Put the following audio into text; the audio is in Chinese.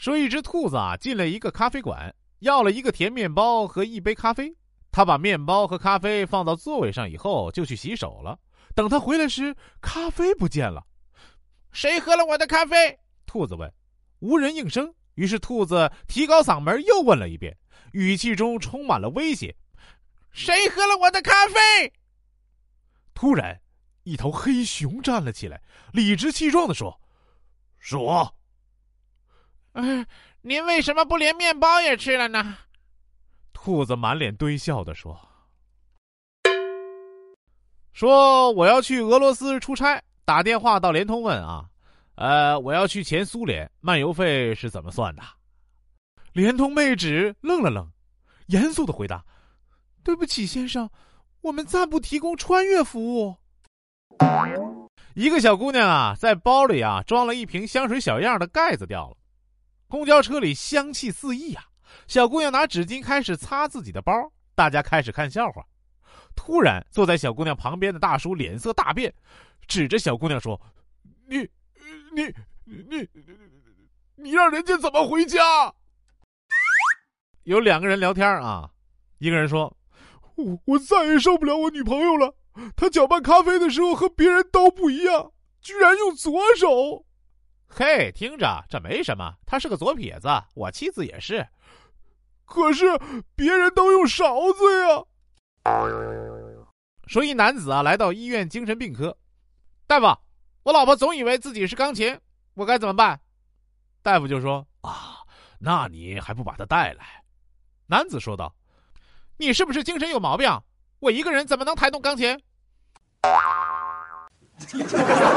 说一只兔子啊进了一个咖啡馆，要了一个甜面包和一杯咖啡。他把面包和咖啡放到座位上以后，就去洗手了。等他回来时，咖啡不见了。谁喝了我的咖啡？兔子问。无人应声。于是兔子提高嗓门又问了一遍，语气中充满了威胁：“谁喝了我的咖啡？”突然，一头黑熊站了起来，理直气壮地说：“是我。”“ 您为什么不连面包也吃了呢？”兔子满脸堆笑的说：“说我要去俄罗斯出差，打电话到联通问啊，呃，我要去前苏联，漫游费是怎么算的？”联通妹纸愣了愣，严肃的回答：“对不起，先生，我们暂不提供穿越服务。”一个小姑娘啊，在包里啊装了一瓶香水小样的盖子掉了，公交车里香气四溢呀。小姑娘拿纸巾开始擦自己的包，大家开始看笑话。突然，坐在小姑娘旁边的大叔脸色大变，指着小姑娘说：“你、你、你、你让人家怎么回家？”有两个人聊天啊，一个人说：“我我再也受不了我女朋友了，她搅拌咖啡的时候和别人都不一样，居然用左手。”嘿，听着，这没什么，他是个左撇子，我妻子也是。可是别人都用勺子呀。说一男子啊，来到医院精神病科，大夫，我老婆总以为自己是钢琴，我该怎么办？大夫就说啊，那你还不把她带来？男子说道：“你是不是精神有毛病？我一个人怎么能抬动钢琴？”